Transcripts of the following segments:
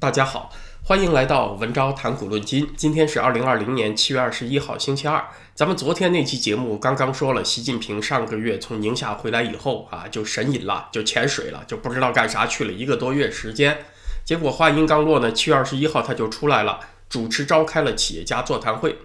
大家好，欢迎来到文昭谈股论金。今天是二零二零年七月二十一号，星期二。咱们昨天那期节目刚刚说了，习近平上个月从宁夏回来以后啊，就神隐了，就潜水了，就不知道干啥去了一个多月时间。结果话音刚落呢，七月二十一号他就出来了，主持召开了企业家座谈会。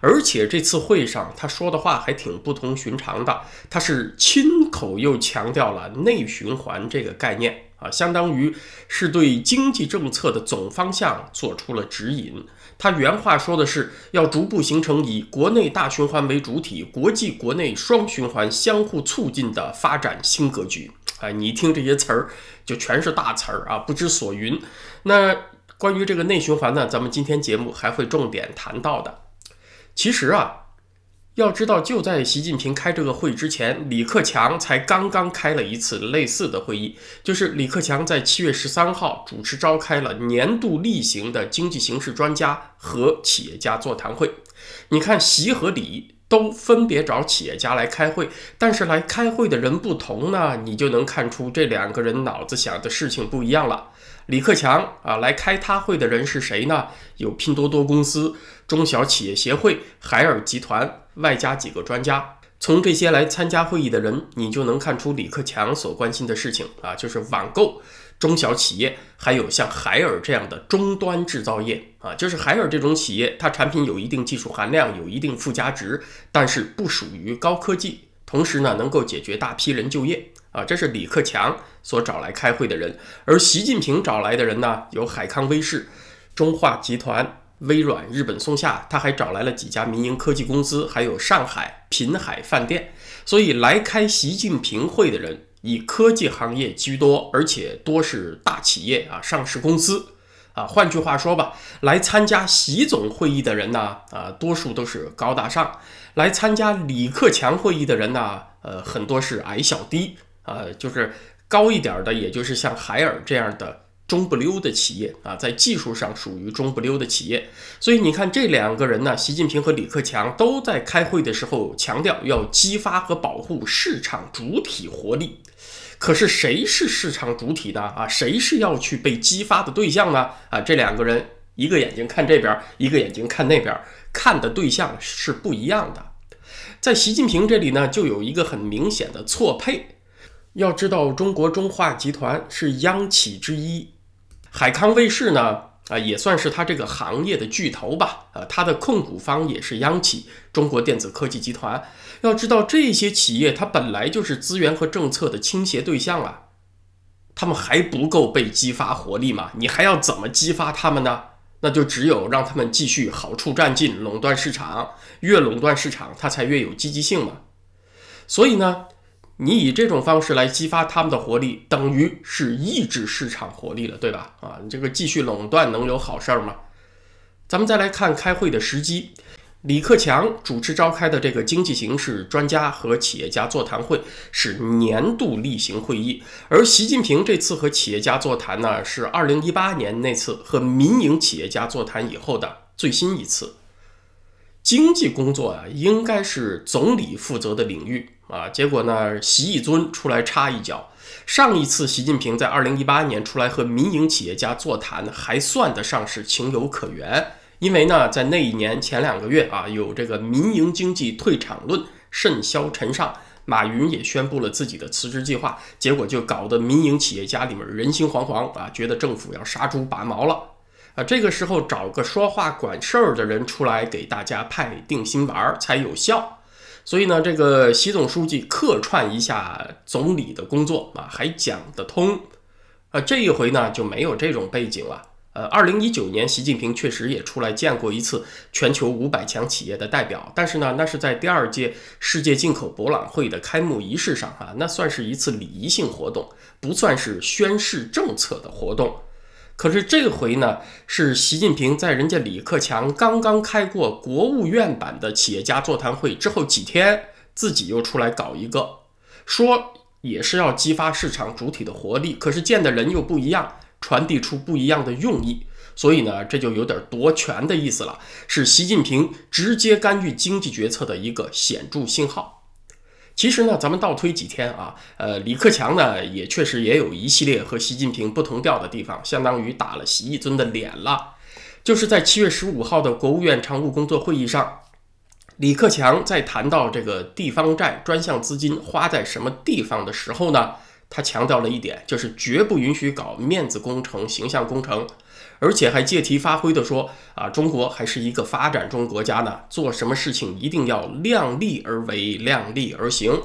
而且这次会上他说的话还挺不同寻常的，他是亲口又强调了内循环这个概念啊，相当于是对经济政策的总方向做出了指引。他原话说的是要逐步形成以国内大循环为主体、国际国内双循环相互促进的发展新格局。哎，你听这些词儿就全是大词儿啊，不知所云。那关于这个内循环呢，咱们今天节目还会重点谈到的。其实啊，要知道，就在习近平开这个会之前，李克强才刚刚开了一次类似的会议。就是李克强在七月十三号主持召开了年度例行的经济形势专家和企业家座谈会。你看，习和李都分别找企业家来开会，但是来开会的人不同呢，你就能看出这两个人脑子想的事情不一样了。李克强啊，来开他会的人是谁呢？有拼多多公司、中小企业协会、海尔集团，外加几个专家。从这些来参加会议的人，你就能看出李克强所关心的事情啊，就是网购、中小企业，还有像海尔这样的终端制造业啊。就是海尔这种企业，它产品有一定技术含量，有一定附加值，但是不属于高科技，同时呢，能够解决大批人就业。啊，这是李克强所找来开会的人，而习近平找来的人呢，有海康威视、中化集团、微软、日本松下，他还找来了几家民营科技公司，还有上海品海饭店。所以来开习近平会的人，以科技行业居多，而且多是大企业啊，上市公司啊。换句话说吧，来参加习总会议的人呢，啊，多数都是高大上；来参加李克强会议的人呢，呃，很多是矮小低。啊，就是高一点的，也就是像海尔这样的中不溜的企业啊，在技术上属于中不溜的企业。所以你看这两个人呢，习近平和李克强都在开会的时候强调要激发和保护市场主体活力。可是谁是市场主体的啊？谁是要去被激发的对象呢？啊，这两个人一个眼睛看这边，一个眼睛看那边，看的对象是不一样的。在习近平这里呢，就有一个很明显的错配。要知道，中国中化集团是央企之一，海康威视呢，啊，也算是它这个行业的巨头吧，啊，它的控股方也是央企中国电子科技集团。要知道，这些企业它本来就是资源和政策的倾斜对象啊，他们还不够被激发活力吗？你还要怎么激发他们呢？那就只有让他们继续好处占尽，垄断市场，越垄断市场，它才越有积极性嘛。所以呢？你以这种方式来激发他们的活力，等于是抑制市场活力了，对吧？啊，你这个继续垄断能有好事儿吗？咱们再来看开会的时机，李克强主持召开的这个经济形势专家和企业家座谈会是年度例行会议，而习近平这次和企业家座谈呢，是二零一八年那次和民营企业家座谈以后的最新一次。经济工作啊，应该是总理负责的领域。啊，结果呢？习一尊出来插一脚。上一次习近平在二零一八年出来和民营企业家座谈，还算得上是情有可原。因为呢，在那一年前两个月啊，有这个民营经济退场论甚嚣尘上，马云也宣布了自己的辞职计划，结果就搞得民营企业家里面人心惶惶啊，觉得政府要杀猪拔毛了啊。这个时候找个说话管事儿的人出来给大家派定心丸儿才有效。所以呢，这个习总书记客串一下总理的工作啊，还讲得通。啊，这一回呢就没有这种背景了。呃，二零一九年，习近平确实也出来见过一次全球五百强企业的代表，但是呢，那是在第二届世界进口博览会的开幕仪式上啊，那算是一次礼仪性活动，不算是宣示政策的活动。可是这回呢，是习近平在人家李克强刚刚开过国务院版的企业家座谈会之后几天，自己又出来搞一个，说也是要激发市场主体的活力，可是见的人又不一样，传递出不一样的用意，所以呢，这就有点夺权的意思了，是习近平直接干预经济决策的一个显著信号。其实呢，咱们倒推几天啊，呃，李克强呢也确实也有一系列和习近平不同调的地方，相当于打了习一尊的脸了。就是在七月十五号的国务院常务工作会议上，李克强在谈到这个地方债专项资金花在什么地方的时候呢，他强调了一点，就是绝不允许搞面子工程、形象工程。而且还借题发挥的说啊，中国还是一个发展中国家呢，做什么事情一定要量力而为、量力而行。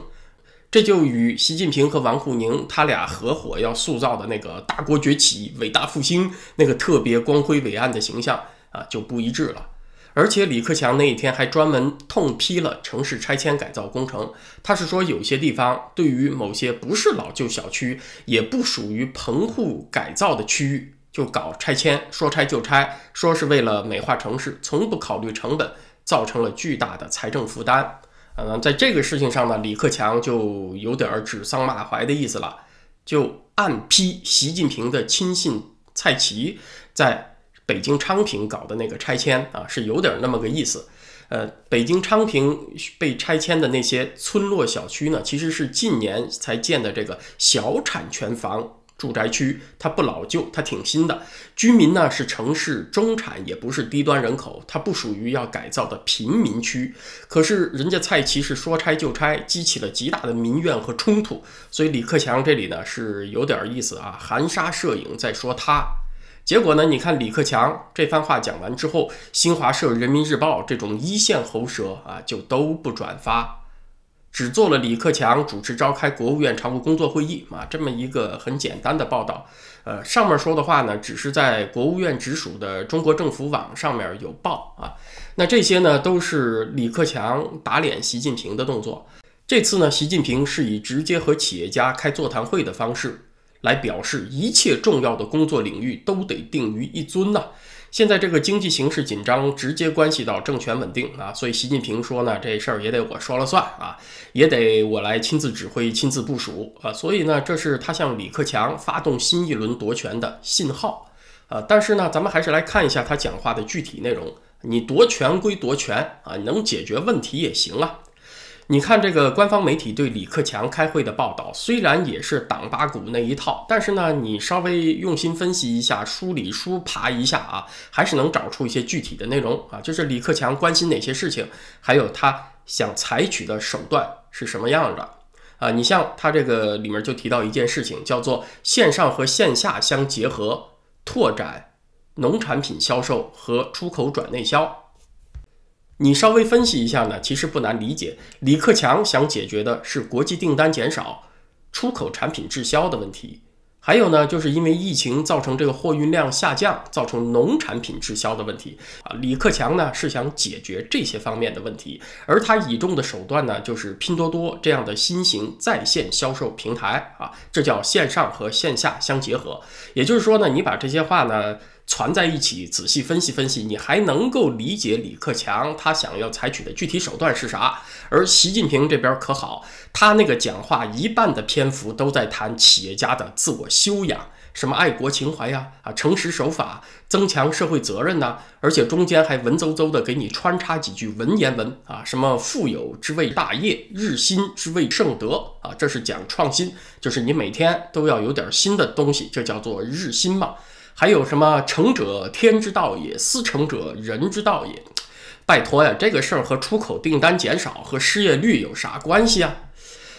这就与习近平和王沪宁他俩合伙要塑造的那个大国崛起、伟大复兴那个特别光辉伟岸的形象啊就不一致了。而且李克强那一天还专门痛批了城市拆迁改造工程，他是说有些地方对于某些不是老旧小区，也不属于棚户改造的区域。就搞拆迁，说拆就拆，说是为了美化城市，从不考虑成本，造成了巨大的财政负担。嗯，在这个事情上呢，李克强就有点指桑骂槐的意思了，就暗批习近平的亲信蔡奇在北京昌平搞的那个拆迁啊，是有点那么个意思。呃，北京昌平被拆迁的那些村落小区呢，其实是近年才建的这个小产权房。住宅区它不老旧，它挺新的。居民呢是城市中产，也不是低端人口，它不属于要改造的贫民区。可是人家蔡奇是说拆就拆，激起了极大的民怨和冲突。所以李克强这里呢是有点意思啊，含沙射影在说他。结果呢，你看李克强这番话讲完之后，新华社、人民日报这种一线喉舌啊就都不转发。只做了李克强主持召开国务院常务工作会议啊，这么一个很简单的报道。呃，上面说的话呢，只是在国务院直属的中国政府网上面有报啊。那这些呢，都是李克强打脸习近平的动作。这次呢，习近平是以直接和企业家开座谈会的方式来表示，一切重要的工作领域都得定于一尊呐。现在这个经济形势紧张，直接关系到政权稳定啊，所以习近平说呢，这事儿也得我说了算啊，也得我来亲自指挥、亲自部署啊，所以呢，这是他向李克强发动新一轮夺权的信号啊。但是呢，咱们还是来看一下他讲话的具体内容。你夺权归夺权啊，能解决问题也行啊。你看这个官方媒体对李克强开会的报道，虽然也是党八股那一套，但是呢，你稍微用心分析一下，梳理梳爬一下啊，还是能找出一些具体的内容啊。就是李克强关心哪些事情，还有他想采取的手段是什么样的啊？你像他这个里面就提到一件事情，叫做线上和线下相结合，拓展农产品销售和出口转内销。你稍微分析一下呢，其实不难理解。李克强想解决的是国际订单减少、出口产品滞销的问题，还有呢，就是因为疫情造成这个货运量下降，造成农产品滞销的问题啊。李克强呢是想解决这些方面的问题，而他倚重的手段呢，就是拼多多这样的新型在线销售平台啊，这叫线上和线下相结合。也就是说呢，你把这些话呢。攒在一起，仔细分析分析，你还能够理解李克强他想要采取的具体手段是啥。而习近平这边可好，他那个讲话一半的篇幅都在谈企业家的自我修养，什么爱国情怀呀，啊，诚实守法，增强社会责任呐，而且中间还文绉绉的给你穿插几句文言文啊，什么富有之谓大业，日新之谓盛德啊，这是讲创新，就是你每天都要有点新的东西，这叫做日新嘛。还有什么成者天之道也，思成者人之道也。拜托呀，这个事儿和出口订单减少和失业率有啥关系啊？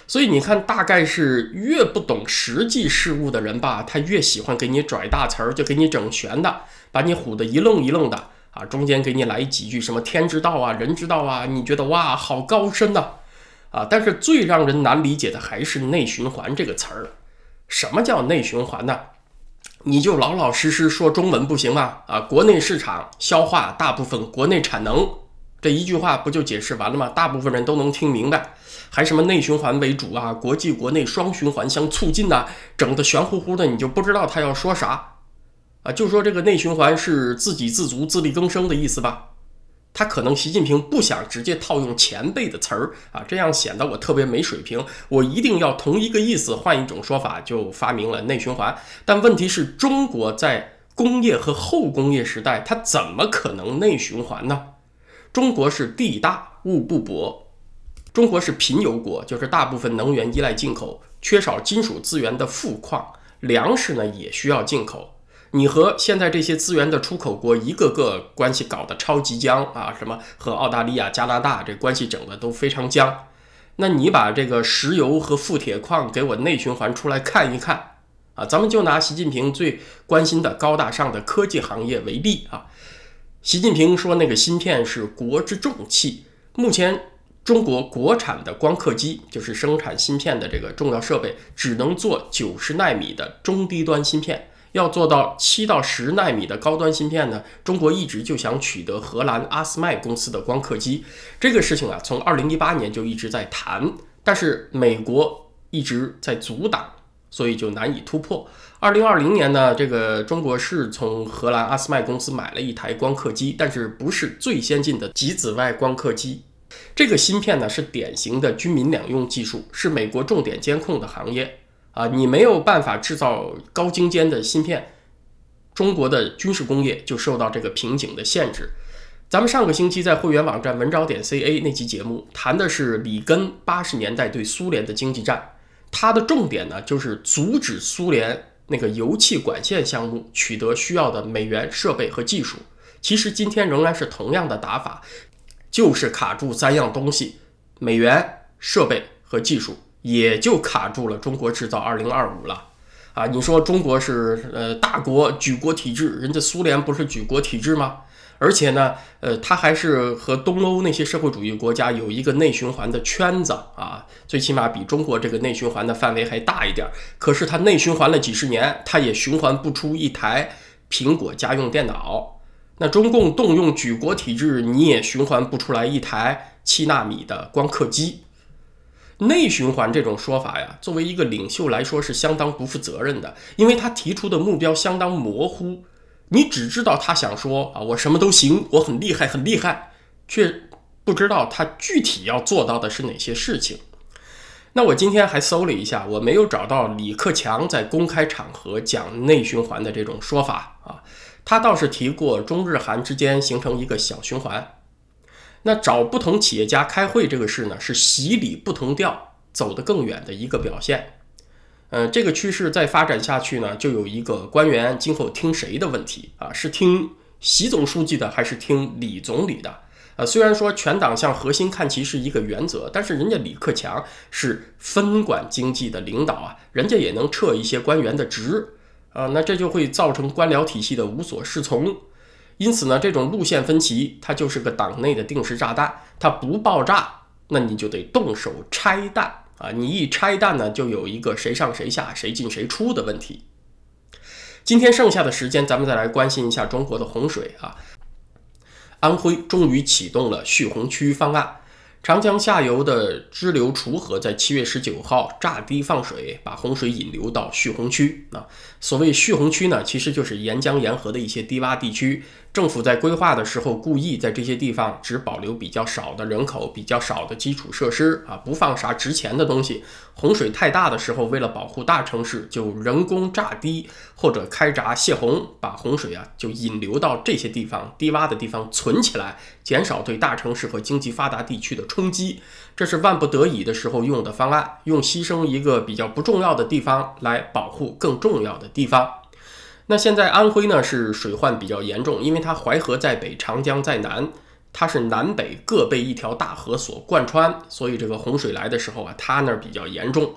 所以你看，大概是越不懂实际事物的人吧，他越喜欢给你拽大词儿，就给你整玄的，把你唬得一愣一愣的啊。中间给你来几句什么天之道啊，人之道啊，你觉得哇，好高深呐啊！但是最让人难理解的还是内循环这个词儿。什么叫内循环呢？你就老老实实说中文不行吗？啊，国内市场消化大部分国内产能，这一句话不就解释完了吗？大部分人都能听明白，还什么内循环为主啊，国际国内双循环相促进呐，整的玄乎乎的，你就不知道他要说啥啊？就说这个内循环是自给自足、自力更生的意思吧？他可能习近平不想直接套用前辈的词儿啊，这样显得我特别没水平。我一定要同一个意思换一种说法，就发明了内循环。但问题是中国在工业和后工业时代，它怎么可能内循环呢？中国是地大物不博，中国是贫油国，就是大部分能源依赖进口，缺少金属资源的富矿，粮食呢也需要进口。你和现在这些资源的出口国一个个关系搞得超级僵啊，什么和澳大利亚、加拿大这关系整的都非常僵。那你把这个石油和富铁矿给我内循环出来看一看啊！咱们就拿习近平最关心的高大上的科技行业为例啊。习近平说那个芯片是国之重器，目前中国国产的光刻机就是生产芯片的这个重要设备，只能做九十纳米的中低端芯片。要做到七到十纳米的高端芯片呢，中国一直就想取得荷兰阿斯麦公司的光刻机。这个事情啊，从二零一八年就一直在谈，但是美国一直在阻挡，所以就难以突破。二零二零年呢，这个中国是从荷兰阿斯麦公司买了一台光刻机，但是不是最先进的极紫外光刻机。这个芯片呢，是典型的军民两用技术，是美国重点监控的行业。啊，你没有办法制造高精尖的芯片，中国的军事工业就受到这个瓶颈的限制。咱们上个星期在会员网站文招点 ca 那期节目谈的是里根八十年代对苏联的经济战，它的重点呢就是阻止苏联那个油气管线项目取得需要的美元设备和技术。其实今天仍然是同样的打法，就是卡住三样东西：美元、设备和技术。也就卡住了中国制造二零二五了，啊，你说中国是呃大国举国体制，人家苏联不是举国体制吗？而且呢，呃，它还是和东欧那些社会主义国家有一个内循环的圈子啊，最起码比中国这个内循环的范围还大一点。可是它内循环了几十年，它也循环不出一台苹果家用电脑。那中共动用举国体制，你也循环不出来一台七纳米的光刻机。内循环这种说法呀，作为一个领袖来说是相当不负责任的，因为他提出的目标相当模糊，你只知道他想说啊，我什么都行，我很厉害，很厉害，却不知道他具体要做到的是哪些事情。那我今天还搜了一下，我没有找到李克强在公开场合讲内循环的这种说法啊，他倒是提过中日韩之间形成一个小循环。那找不同企业家开会这个事呢，是洗礼不同调走得更远的一个表现。呃，这个趋势再发展下去呢，就有一个官员今后听谁的问题啊？是听习总书记的，还是听李总理的？呃，虽然说全党向核心看齐是一个原则，但是人家李克强是分管经济的领导啊，人家也能撤一些官员的职啊，那这就会造成官僚体系的无所适从。因此呢，这种路线分歧，它就是个党内的定时炸弹，它不爆炸，那你就得动手拆弹啊！你一拆弹呢，就有一个谁上谁下、谁进谁出的问题。今天剩下的时间，咱们再来关心一下中国的洪水啊。安徽终于启动了蓄洪区方案。长江下游的支流楚河在七月十九号炸堤放水，把洪水引流到蓄洪区。啊，所谓蓄洪区呢，其实就是沿江沿河的一些低洼地区。政府在规划的时候，故意在这些地方只保留比较少的人口、比较少的基础设施啊，不放啥值钱的东西。洪水太大的时候，为了保护大城市，就人工炸堤或者开闸泄洪，把洪水啊就引流到这些地方低洼的地方存起来，减少对大城市和经济发达地区的冲击。这是万不得已的时候用的方案，用牺牲一个比较不重要的地方来保护更重要的地方。那现在安徽呢是水患比较严重，因为它淮河在北，长江在南，它是南北各被一条大河所贯穿，所以这个洪水来的时候啊，它那儿比较严重。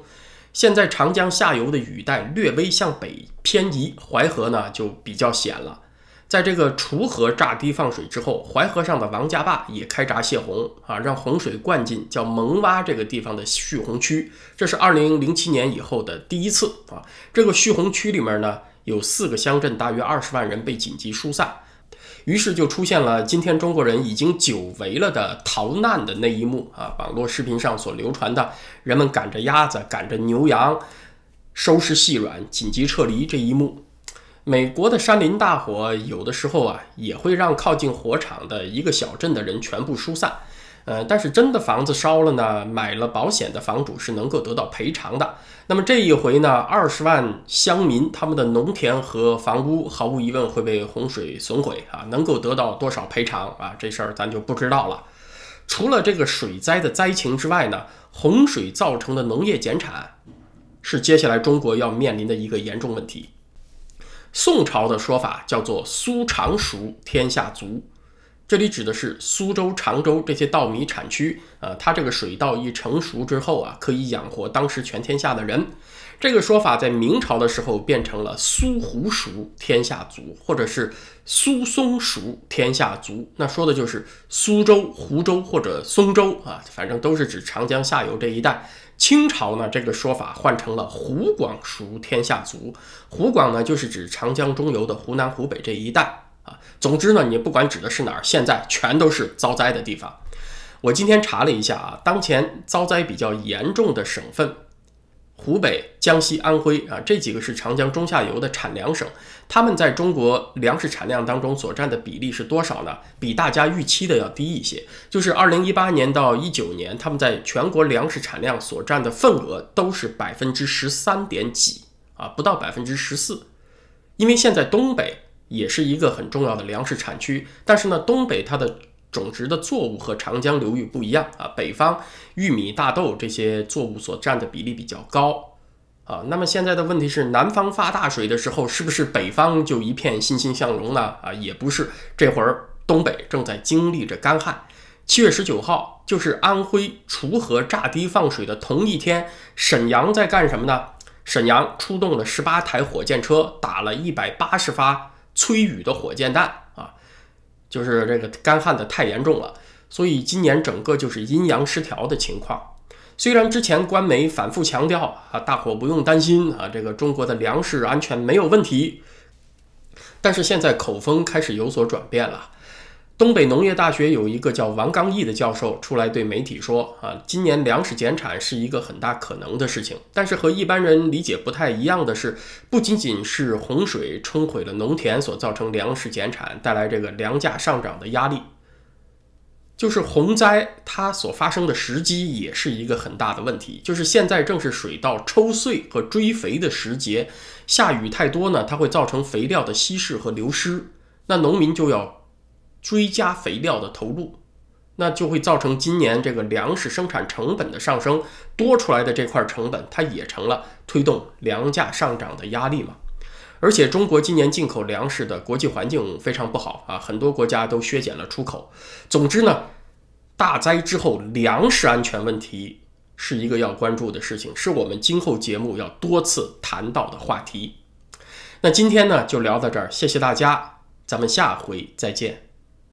现在长江下游的雨带略微向北偏移，淮河呢就比较险了。在这个滁河炸堤放水之后，淮河上的王家坝也开闸泄洪啊，让洪水灌进叫蒙洼这个地方的蓄洪区，这是二零零七年以后的第一次啊。这个蓄洪区里面呢。有四个乡镇，大约二十万人被紧急疏散，于是就出现了今天中国人已经久违了的逃难的那一幕啊！网络视频上所流传的，人们赶着鸭子、赶着牛羊，收拾细软，紧急撤离这一幕。美国的山林大火，有的时候啊，也会让靠近火场的一个小镇的人全部疏散。呃，但是真的房子烧了呢，买了保险的房主是能够得到赔偿的。那么这一回呢，二十万乡民他们的农田和房屋毫无疑问会被洪水损毁啊，能够得到多少赔偿啊？这事儿咱就不知道了。除了这个水灾的灾情之外呢，洪水造成的农业减产是接下来中国要面临的一个严重问题。宋朝的说法叫做“苏常熟，天下足”，这里指的是苏州、常州这些稻米产区。呃，它这个水稻一成熟之后啊，可以养活当时全天下的人。这个说法在明朝的时候变成了“苏湖熟，天下足”，或者是“苏松熟，天下足”。那说的就是苏州、湖州或者松州啊，反正都是指长江下游这一带。清朝呢，这个说法换成了“湖广熟，天下足”。湖广呢，就是指长江中游的湖南、湖北这一带总之呢，你不管指的是哪儿，现在全都是遭灾的地方。我今天查了一下啊，当前遭灾比较严重的省份。湖北、江西、安徽啊，这几个是长江中下游的产粮省，他们在中国粮食产量当中所占的比例是多少呢？比大家预期的要低一些。就是二零一八年到一九年，他们在全国粮食产量所占的份额都是百分之十三点几啊，不到百分之十四。因为现在东北也是一个很重要的粮食产区，但是呢，东北它的种植的作物和长江流域不一样啊，北方玉米、大豆这些作物所占的比例比较高啊。那么现在的问题是，南方发大水的时候，是不是北方就一片欣欣向荣呢？啊，也不是，这会儿东北正在经历着干旱。七月十九号，就是安徽锄禾炸堤放水的同一天，沈阳在干什么呢？沈阳出动了十八台火箭车，打了一百八十发催雨的火箭弹啊。就是这个干旱的太严重了，所以今年整个就是阴阳失调的情况。虽然之前官媒反复强调啊，大伙不用担心啊，这个中国的粮食安全没有问题，但是现在口风开始有所转变了。东北农业大学有一个叫王刚毅的教授出来对媒体说：“啊，今年粮食减产是一个很大可能的事情。但是和一般人理解不太一样的是，不仅仅是洪水冲毁了农田所造成粮食减产带来这个粮价上涨的压力，就是洪灾它所发生的时机也是一个很大的问题。就是现在正是水稻抽穗和追肥的时节，下雨太多呢，它会造成肥料的稀释和流失，那农民就要。”追加肥料的投入，那就会造成今年这个粮食生产成本的上升，多出来的这块成本，它也成了推动粮价上涨的压力嘛。而且中国今年进口粮食的国际环境非常不好啊，很多国家都削减了出口。总之呢，大灾之后粮食安全问题是一个要关注的事情，是我们今后节目要多次谈到的话题。那今天呢就聊到这儿，谢谢大家，咱们下回再见。